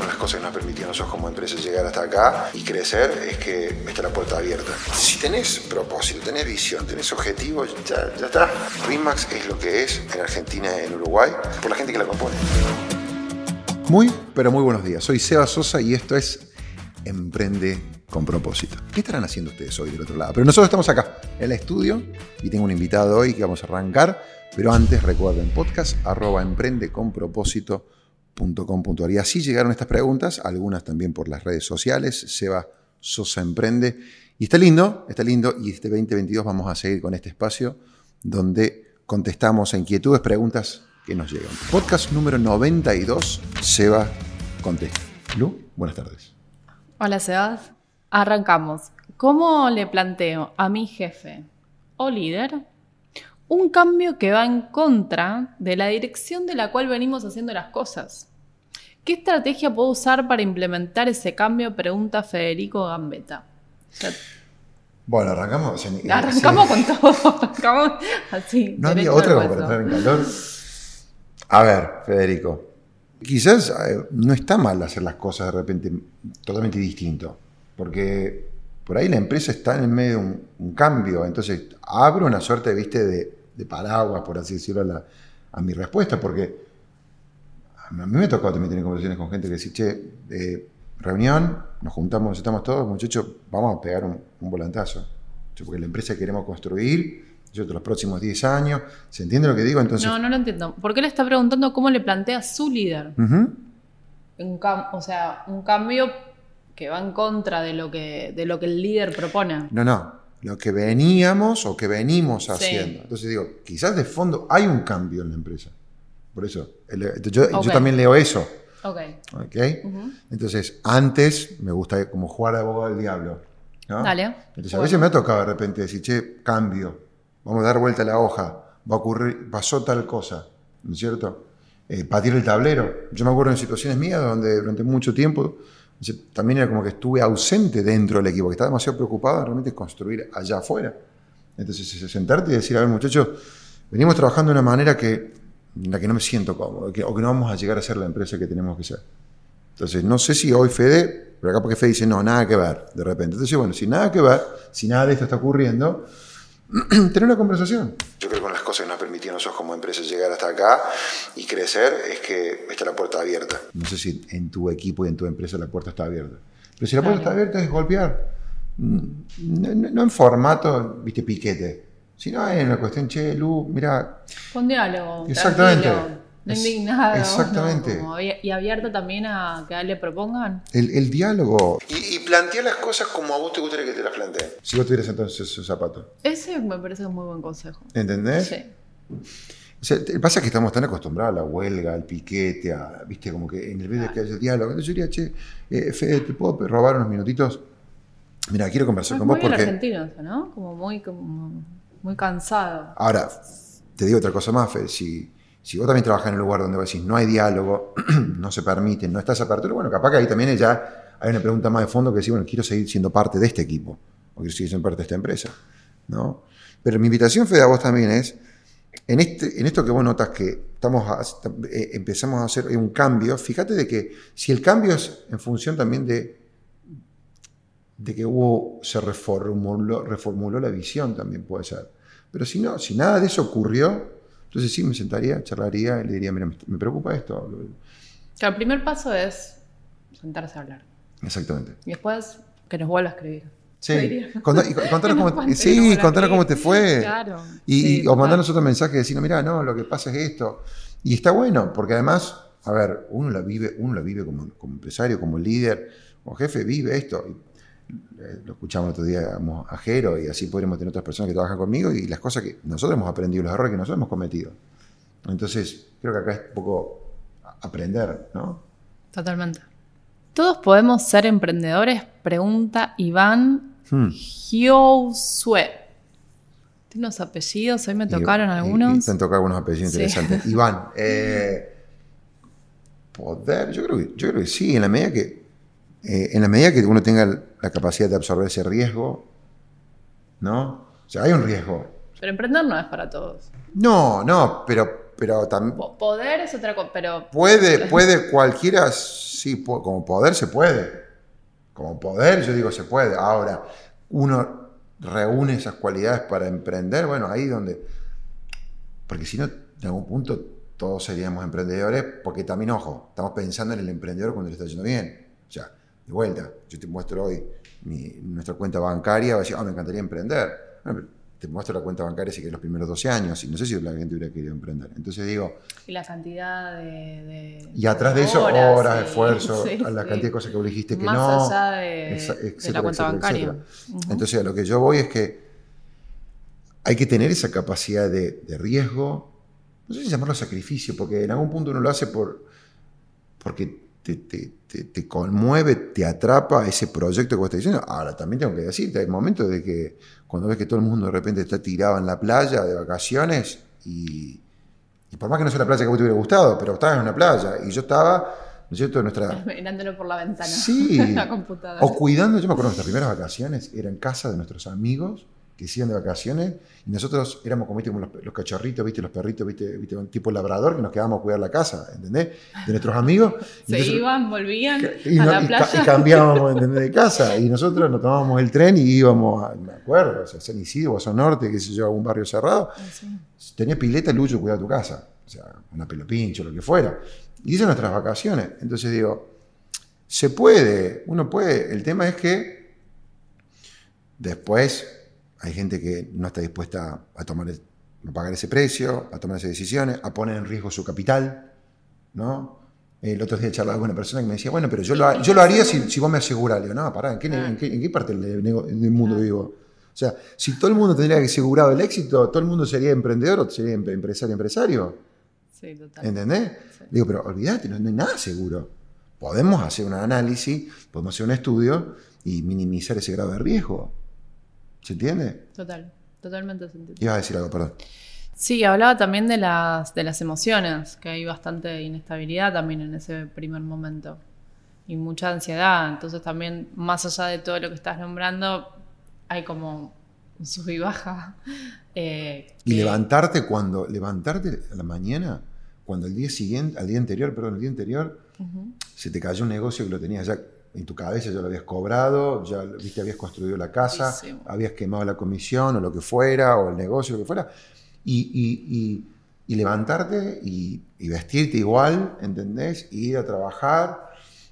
con las cosas que nos permitieron nosotros como empresa llegar hasta acá y crecer es que está la puerta abierta. Si tenés propósito, tenés visión, tenés objetivos, ya, ya está. RIMAX es lo que es en Argentina en Uruguay por la gente que la compone. Muy, pero muy buenos días. Soy Seba Sosa y esto es Emprende con propósito. ¿Qué estarán haciendo ustedes hoy del otro lado? Pero nosotros estamos acá, en el estudio, y tengo un invitado hoy que vamos a arrancar. Pero antes recuerden podcast arroba Y así llegaron estas preguntas, algunas también por las redes sociales. Seba Sosa Emprende. Y está lindo, está lindo. Y este 2022 vamos a seguir con este espacio donde contestamos a inquietudes, preguntas que nos llegan. Podcast número 92, Seba contesta. Lu, buenas tardes. Hola Sebas. Arrancamos. ¿Cómo le planteo a mi jefe o líder un cambio que va en contra de la dirección de la cual venimos haciendo las cosas? ¿Qué estrategia puedo usar para implementar ese cambio? Pregunta Federico Gambetta. bueno, arrancamos. arrancamos con todo. Arrancamos así. No había otra como para entrar en calor. A ver, Federico. Quizás eh, no está mal hacer las cosas de repente totalmente distinto porque por ahí la empresa está en medio de un, cambio, entonces abro una suerte, viste, de, de paraguas, por así decirlo, a, mi respuesta, porque a mí me ha tocado también tener conversaciones con gente que dice, che, eh, reunión, nos juntamos, estamos todos, muchachos, vamos a pegar un, volantazo, porque la empresa que queremos construir, yo los próximos 10 años, ¿se entiende lo que digo? Entonces, no, no lo entiendo. ¿Por qué le está preguntando cómo le plantea su líder? o sea, un cambio que va en contra de lo que, de lo que el líder propone. No, no, lo que veníamos o que venimos haciendo. Entonces digo, quizás de fondo hay un cambio en la empresa. Por eso, yo, también leo eso. Ok. okay? Entonces, antes me gusta como jugar a abogado del diablo. Dale. Entonces, a veces me ha tocado de repente decir, che, cambio, vamos a dar vuelta a la hoja, va a ocurrir, pasó tal cosa, ¿no es cierto? Eh, patir el tablero. Yo me acuerdo en situaciones mías donde durante mucho tiempo también era como que estuve ausente dentro del equipo, que estaba demasiado preocupado en realmente construir allá afuera. Entonces, sentarte y decir, a ver, muchachos, venimos trabajando de una manera que, en la que no me siento cómodo, o que no vamos a llegar a ser la empresa que tenemos que ser. Entonces, no sé si hoy Fede, pero acá porque Fede dice, no, nada que ver, de repente. Entonces, bueno, si nada que ver, si nada de esto está ocurriendo, tener una conversación. Yo creo que con las cosas que nos permitieron nosotros como empresa llegar hasta acá y crecer es que está la puerta abierta. No sé si en tu equipo y en tu empresa la puerta está abierta. Pero si la puerta está abierta es golpear. No, en formato, viste, piquete, sino en la cuestión, che, Lu, mira. Con diálogo. Exactamente indignado. Exactamente. y abierto también a que le propongan. El, diálogo. Y, y plantear las cosas como a vos te gustaría que te las planteen. Si vos tuvieras entonces su zapato. Ese me parece un muy buen consejo. ¿Entendés? Sí. O sea, pasa que estamos tan acostumbrados a la huelga, al piquete, a, viste, como que en el vez de que haya el diálogo. Entonces yo diría, che, eh, Fede, ¿te puedo robar unos minutitos? Mira, quiero conversar con vos muy porque. argentino, ¿no? Como muy, como muy cansado. Ahora, te digo otra cosa más, Fede. Si, si vos también trabajas en un lugar donde vos decís no hay diálogo, no se permite, no está esa apertura, bueno, capaz que ahí también ya hay una pregunta más de fondo que decir, bueno, quiero seguir siendo parte de este equipo, o quiero seguir siendo parte de esta empresa, ¿no? Pero mi invitación, Fede, a vos también es, en, este, en esto que vos notas que estamos eh, empezamos a hacer un cambio, fíjate de que si el cambio es en función también de, de que hubo, se reformuló, reformuló la visión, también puede ser. Pero si no, si nada de eso ocurrió, entonces sí, me sentaría, charlaría y le diría, mira, me preocupa esto. el primer paso es sentarse a hablar. Exactamente. Y después que nos vuelva a escribir. Sí, y contanos, cómo, sí, contanos cómo te fue. Claro. Y, o mandarnos otro mensaje diciendo, mira, no, lo que pasa es esto. Y está bueno, porque además, a ver, uno lo vive, uno lo vive como, como empresario, como líder, como jefe, vive esto. Lo escuchamos el otro día a Jero y así podremos tener otras personas que trabajan conmigo y las cosas que nosotros hemos aprendido, los errores que nosotros hemos cometido. Entonces, creo que acá es un poco aprender, ¿no? Totalmente. ¿Todos podemos ser emprendedores? Pregunta Iván hmm. Tiene unos apellidos, hoy me tocaron algunos. te han tocado algunos apellidos interesantes. Iván, eh, poder, yo creo, que, yo creo que sí, en la medida que eh, en la medida que uno tenga la capacidad de absorber ese riesgo, ¿no? O sea, hay un riesgo. Pero emprender no es para todos. No, no, pero, pero también... Poder es otra cosa, pero... Puede, puede cualquiera sí, po- como poder se puede. Como poder, yo digo, se puede. Ahora, uno reúne esas cualidades para emprender, bueno, ahí donde... Porque si no, en algún punto todos seríamos emprendedores, porque también, ojo, estamos pensando en el emprendedor cuando le está yendo bien. O sea, de vuelta, yo te muestro hoy mi- nuestra cuenta bancaria, vas a decir, ah, me encantaría emprender. Bueno, pero te muestro la cuenta bancaria si que los primeros 12 años, y no sé si la gente hubiera querido emprender. Entonces digo, Y la cantidad de. de- y atrás de eso, horas, horas, sí, esfuerzo, sí, la sí. cantidad de cosas que vos dijiste que Más no. allá de, la cuenta etcétera, bancaria. etcétera. Entonces, a lo que yo voy es que hay que tener esa capacidad de, de riesgo, no sé si llamarlo sacrificio, porque en algún punto uno lo hace por, porque te, te- te- te conmueve, te atrapa ese proyecto que vos estás diciendo. Ahora, también tengo que decirte, hay momentos de que cuando ves que todo el mundo de repente está tirado en la playa de vacaciones y, y por más que no sea la playa que a vos te hubiera gustado, pero estabas en una playa y yo estaba, ¿no es cierto?, nuestra... Mirándolo por la ventana. Sí. la computadora. O cuidando, yo me acuerdo, nuestras primeras vacaciones eran en casa de nuestros amigos que se iban de vacaciones y nosotros éramos como, ¿viste? como los, los cachorritos, ¿viste? los perritos, ¿viste? ¿viste? un tipo labrador que nos quedábamos a cuidar la casa, ¿entendés? De nuestros amigos. Se entonces- iban, volvían y, a no- la y ca- y cambiábamos ¿entendés? de casa y nosotros nos tomábamos el tren y íbamos a, me acuerdo, o sea, San Isidro, Guasón Norte, qué sé yo, algún barrio cerrado, Sí. tenía pileta, Lucho cuidaba tu casa, o sea, una pelo pincho, lo que fuera. Y esas nuestras vacaciones. Entonces digo, se puede, uno puede. El tema es que después hay gente que no está dispuesta a tomar el- a pagar ese precio, a tomar esas decisiones, a poner en riesgo su capital, ¿no? El otro día charlaba con una persona que me decía, bueno, pero yo lo, ha- yo lo haría si, si vos me asegurás. Le digo, no, pará, ¿en qué, en qué- en qué parte del, mundo vivo? O sea, si todo el mundo tendría asegurado el éxito, todo el mundo sería emprendedor o sería em- empresario, empresario. Sí, total. ¿Entendés? Sí. Digo, pero olvídate, no, no hay nada seguro. Podemos hacer un análisis, podemos hacer un estudio y minimizar ese grado de riesgo. ¿Se entiende? Total, totalmente sentido. Ibas a decir algo, perdón. Sí, hablaba también de las, de las emociones, que hay bastante inestabilidad también en ese primer momento. Y mucha ansiedad. Entonces también, más allá de todo lo que estás nombrando, hay como un sub y baja. eh, Y que- levantarte cuando, levantarte a la mañana, cuando el día siguiente, al día anterior, perdón, el día anterior, se te cayó un negocio que lo tenías ya en tu cabeza, ya lo habías cobrado, ya viste, habías construido la casa, Buenísimo. habías quemado la comisión o lo que fuera, o el negocio, lo que fuera, y, y- y- y levantarte y, vestirte igual, ¿entendés? Y ir a trabajar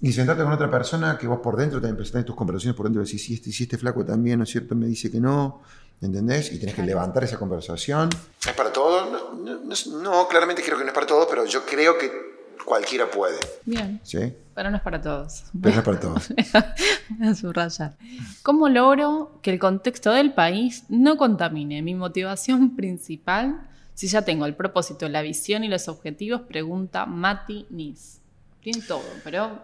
y sentarte con otra persona que vos por dentro también presentás tus conversaciones por dentro y decís, si este, si este flaco también, ¿no es cierto? Me dice que no, ¿entendés? Y tenés que levantar esa conversación. ¿Es para todo? No, no- no- claramente creo que no es para todo, pero yo creo que cualquiera puede, Bien, ¿sí? pero no es para todos. Pero no es para todos. Voy a subrayar. ¿Cómo logro que el contexto del país no contamine mi motivación principal si ya tengo el propósito, la visión y los objetivos? Pregunta Mati Nis. Tiene todo, pero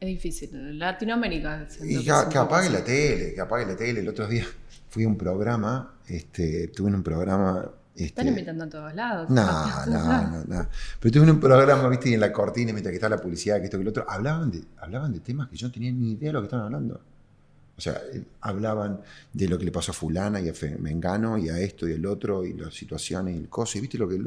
es difícil. Latinoamérica. Y que apague así. la tele, que apague la tele. El otro día fui a un programa, este, tuve en un programa... Este, Están invitando a todos lados. No, no, no, no. Pero tuve un programa, viste, y en la cortina, mientras que estaba la publicidad, que esto, que lo otro, hablaban de, hablaban de temas que yo no tenía ni idea de lo que estaban hablando. O sea, eh, hablaban de lo que le pasó a fulana y a Mengano y a esto y el otro y las situaciones y el coso, y viste lo que...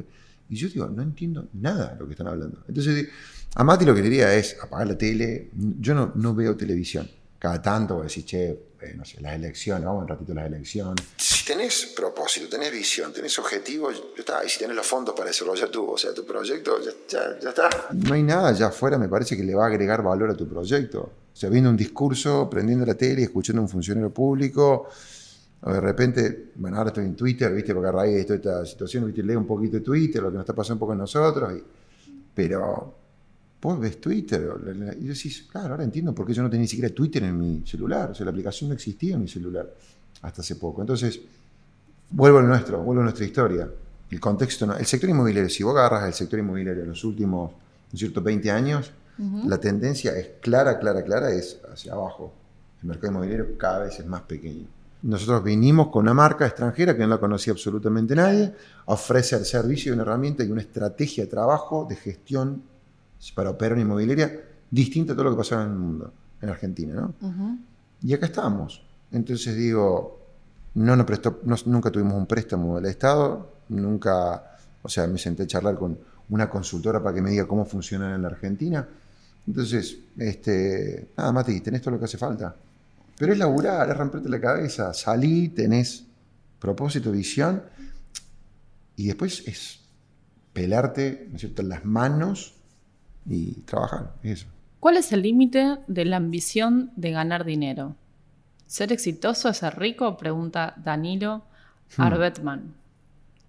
Y yo digo, no entiendo nada de lo que están hablando. Entonces, a Mati lo que le diría es apagar la tele. Yo no, no veo televisión. Cada tanto decir, che, eh, no sé, las elecciones, vamos un ratito a las elecciones. Si tenés propósito, tenés visión, tenés objetivos, ya está. Y si tenés los fondos para desarrollar tu, o sea, tu proyecto, ya, ya- ya está. No hay nada allá afuera, me parece que le va a agregar valor a tu proyecto. O sea, viendo un discurso, prendiendo la tele, escuchando a un funcionario público, o de repente, bueno, ahora estoy en Twitter, ¿viste? Porque a raíz de toda esta situación, ¿viste? Leo un poquito de Twitter, lo que nos está pasando un poco a nosotros, y- pero vos ves Twitter y decís, claro, ahora entiendo por qué yo no tenía ni siquiera Twitter en mi celular, o sea, la aplicación no existía en mi celular hasta hace poco. Entonces, vuelvo al nuestro, vuelvo a nuestra historia. El contexto, no- el sector inmobiliario, si vos agarras el sector inmobiliario en los últimos, ¿no cierto?, 20 años, la tendencia es clara, clara, clara, es hacia abajo. El mercado inmobiliario cada vez es más pequeño. Nosotros vinimos con una marca extranjera que no la conocía absolutamente nadie, a ofrecer servicio una herramienta y una estrategia de trabajo, de gestión para operar una inmobiliaria distinta a todo lo que pasaba en el mundo, en Argentina, ¿no? Ujú. Y acá estamos. Entonces digo, no nos prestó, no- nunca tuvimos un préstamo del Estado, nunca, o sea, me senté a charlar con una consultora para que me diga cómo funciona en la Argentina. Entonces, este, nada, Mati, tenés todo lo que hace falta. Pero es laburar, es romperte la cabeza, salí, tenés propósito, visión, y después es pelarte, ¿no es cierto?, las manos y trabajar, eso. ¿Cuál es el límite de la ambición de ganar dinero? ¿Ser exitoso es ser rico? Pregunta Danilo Hmm. Arbetman.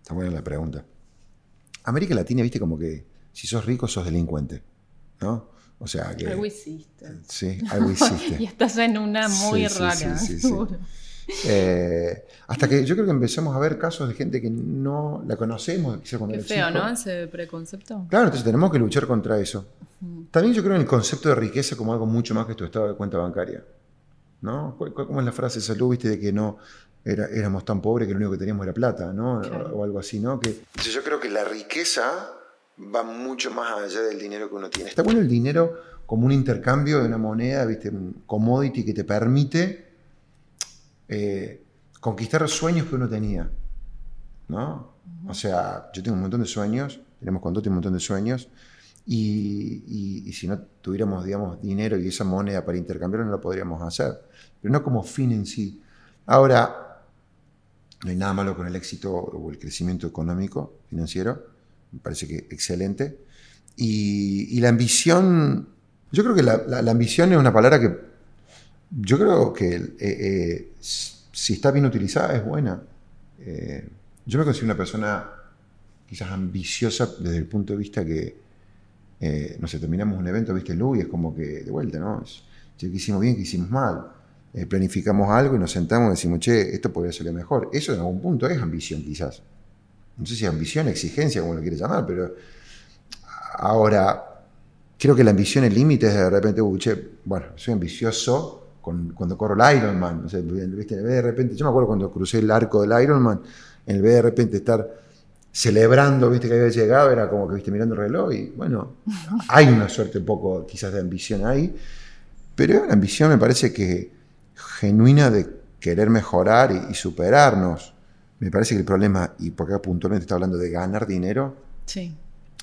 Está buena la pregunta. América Latina, viste, como que si sos rico sos delincuente, ¿no? O sea que... Algo hiciste. Sí, algo hiciste. y estás en una muy Sí, rara. sí, sí. Eh, hasta que yo creo que empezamos a ver casos de gente que no la conocemos, quizá cuando Qué feo, chico. ¿no? Ese preconcepto. Claro, entonces tenemos que luchar contra eso. También yo creo en el concepto de riqueza como algo mucho más que tu estado de cuenta bancaria. ¿No? ¿Cuál- cuál- ¿Cómo es la frase de salud, viste, de que no era- éramos tan pobres que lo único que teníamos era plata, ¿no? Claro. O, o algo así, ¿no? Que Entonces yo creo que la riqueza va mucho más allá del dinero que uno tiene. está bueno el dinero como un intercambio de una moneda, viste, un commodity que te permite eh, conquistar sueños que uno tenía, ¿no? O sea, yo tengo un montón de sueños, tenemos con un montón de sueños, y, y- y si no tuviéramos, digamos, dinero y esa moneda para intercambiar, no lo podríamos hacer, pero no como fin en sí. Ahora, no hay nada malo con el éxito o el crecimiento económico, financiero, me parece que excelente. Y, y la ambición, yo creo que la, la- la ambición es una palabra que yo creo que eh, eh, si está bien utilizada es buena. Eh, yo me considero una persona quizás ambiciosa desde el punto de vista que, no sé, terminamos un evento, viste, Lu, y es como que de vuelta, ¿no? Es, che, ¿qué hicimos bien, qué hicimos mal? Planificamos algo y nos sentamos y decimos, che, esto podría salir mejor. Eso en algún punto es ambición, quizás. No sé si ambición, exigencia, como lo quieres llamar, pero ahora creo que la ambición, el límite es de repente, "Uy, che, bueno, soy ambicioso con- cuando corro el Ironman. O sea, ¿viste? De repente, yo me acuerdo cuando crucé el arco del Ironman, en vez de repente estar celebrando, viste, que había llegado, era como que, viste, mirando el reloj y bueno, hay una suerte un poco quizás de ambición ahí, pero es una ambición me parece que genuina de querer mejorar y, y superarnos. Me parece que el problema, y porque acá puntualmente está hablando de ganar dinero, Sí.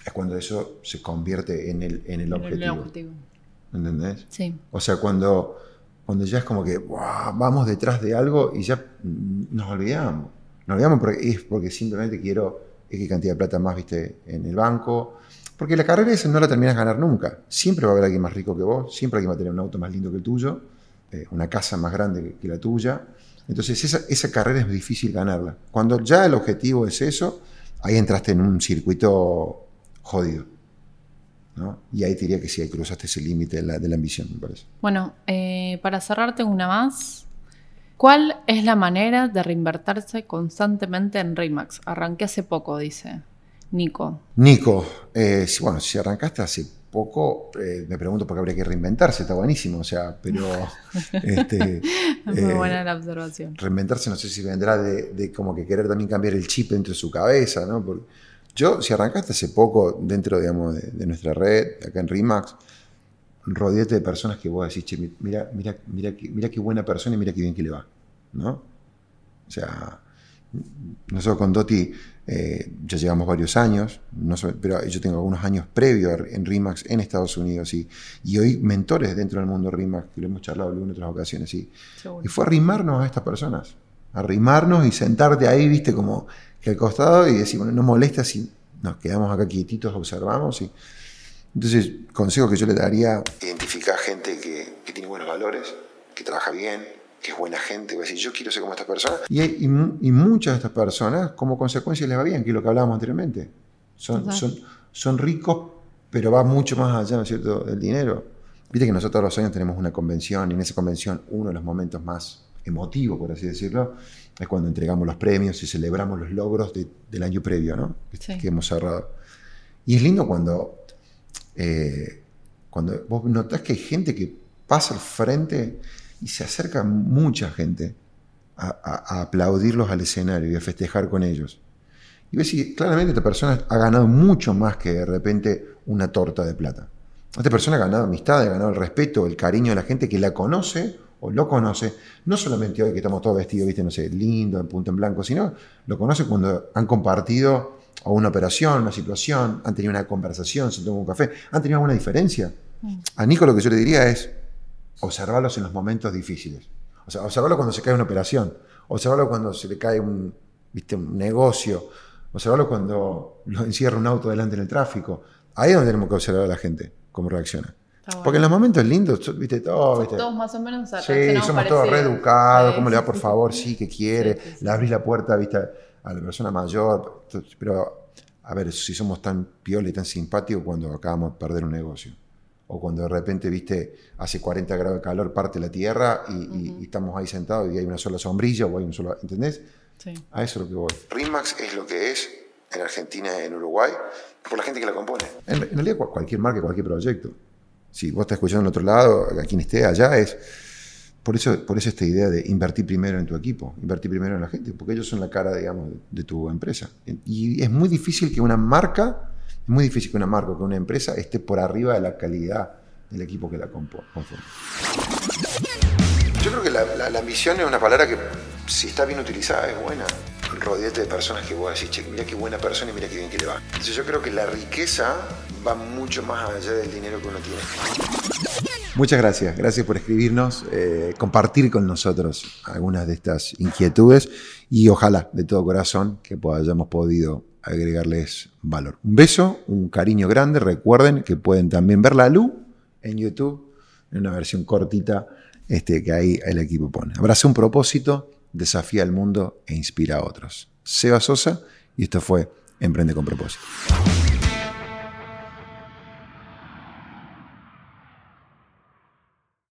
es cuando eso se convierte en el, en el. El objetivo. ¿Entendés? Sí. O sea, cuando, cuando ya es como que "Buah, vamos detrás de algo y ya nos olvidamos. Nos olvidamos porque es porque simplemente quiero X cantidad de plata más, viste, en el banco. Porque la carrera esa no la terminas de ganar nunca. Siempre va a haber alguien más rico que vos, siempre alguien va a tener un auto más lindo que el tuyo, eh, una casa más grande que, la tuya. Entonces esa carrera es difícil ganarla. Cuando ya el objetivo es eso, ahí entraste en un circuito jodido. ¿No? Y ahí te diría que sí, ahí cruzaste ese límite de la, de la ambición, me parece. Bueno, eh, para cerrarte una más. ¿Cuál es la manera de reinvertirse constantemente en Remax? Arranqué hace poco, dice Nico. Nico, eh, si- bueno, si arrancaste hace poco, eh, me pregunto por qué habría que reinventarse, está buenísimo, o sea, pero este, Es muy eh, buena la observación. reinventarse no sé si vendrá de, de como que querer también cambiar el chip dentro de su cabeza, ¿no? Porque yo, si arrancaste hace poco dentro, digamos, de, de nuestra red, acá en Remax, rodeate de personas que vos decís, che, mi- mira, mira, mira, mira qué buena persona y mira qué bien que le va, ¿no? O sea, nosotros con Doti eh, ya llevamos varios años, no so- pero yo tengo algunos años previos en RIMAX en Estados Unidos y, y hoy mentores dentro del mundo RIMAX, que lo hemos charlado en otras ocasiones. Y, y fue arrimarnos a estas personas, arrimarnos y sentarte ahí, viste, como que al costado y bueno, no molesta si nos quedamos acá quietitos, observamos. Y, entonces, consejo que yo le daría, Identificar gente que, que tiene buenos valores, que trabaja bien, que es buena gente. Va a decir, yo quiero ser como esta persona. y, hay- y mu- y muchas de estas personas, como consecuencia, les va bien, que es lo que hablábamos anteriormente. Son, son, son ricos, pero va mucho más allá, ¿no es cierto?, del dinero. Viste que nosotros todos los años tenemos una convención y en esa convención uno de los momentos más emotivos, por así decirlo, es cuando entregamos los premios y celebramos los logros de- del año previo, ¿no? Que, Sí. que hemos cerrado. Y es lindo cuando, eh, cuando vos notás que hay gente que pasa al frente y se acerca mucha gente a, a- a aplaudirlos al escenario y a festejar con ellos. Y ves si claramente esta persona ha ganado mucho más que de repente una torta de plata. Esta persona ha ganado amistad, ha ganado el respeto, el cariño de la gente que la conoce o lo conoce, no solamente hoy que estamos todos vestidos, viste, no sé, lindo, en punto en blanco, sino lo conoce cuando han compartido o una operación, una situación, han tenido una conversación, se toman un café, han tenido alguna diferencia. A Nico lo que yo le diría es observarlos en los momentos difíciles. O sea, observarlo cuando se cae una operación, observarlo cuando se le cae un, ¿viste? un negocio, observarlo cuando lo encierra un auto delante en el tráfico. Ahí es donde tenemos que observar a la gente, cómo reacciona. Bueno. Porque en los momentos lindos, viste, todo, viste. Todos más o menos Sí, reaccionamos somos todos parecido. reeducados, Sí, ¿cómo le va sí, por sí, favor? sí. Sí, que quiere, Sí, sí, sí. le abrís la puerta, viste, a la persona mayor, pero a ver, si somos tan piola y tan simpáticos cuando acabamos de perder un negocio. O cuando de repente, viste, hace 40 grados de calor, parte la tierra y, y- y estamos ahí sentados y hay una sola sombrilla o hay un solo, ¿entendés? Sí. A eso es lo que voy. RIMAX es lo que es en Argentina y en Uruguay por la gente que la compone. En, en realidad, cual- cualquier marca, cualquier proyecto. Si vos estás escuchando en otro lado, a quien esté allá, es. Por eso, por eso esta idea de invertir primero en tu equipo, invertir primero en la gente, porque ellos son la cara, digamos, de tu empresa. Y es muy difícil que una marca, es muy difícil que una marca o que una empresa esté por arriba de la calidad del equipo que la conforma. Yo creo que la, la- la ambición es una palabra que, si está bien utilizada, es buena. Rodeate de personas que vos decís, che, mira qué buena persona y mira qué bien que le va. Entonces yo creo que la riqueza va mucho más allá del dinero que uno tiene. Muchas gracias, gracias por escribirnos, eh, compartir con nosotros algunas de estas inquietudes y ojalá de todo corazón que hayamos podido agregarles valor. Un beso, un cariño grande, recuerden que pueden también ver la luz en YouTube, en una versión cortita este, que ahí el equipo pone. Abraza un propósito, desafía al mundo e inspira a otros. Seba Sosa y esto fue Emprende con propósito.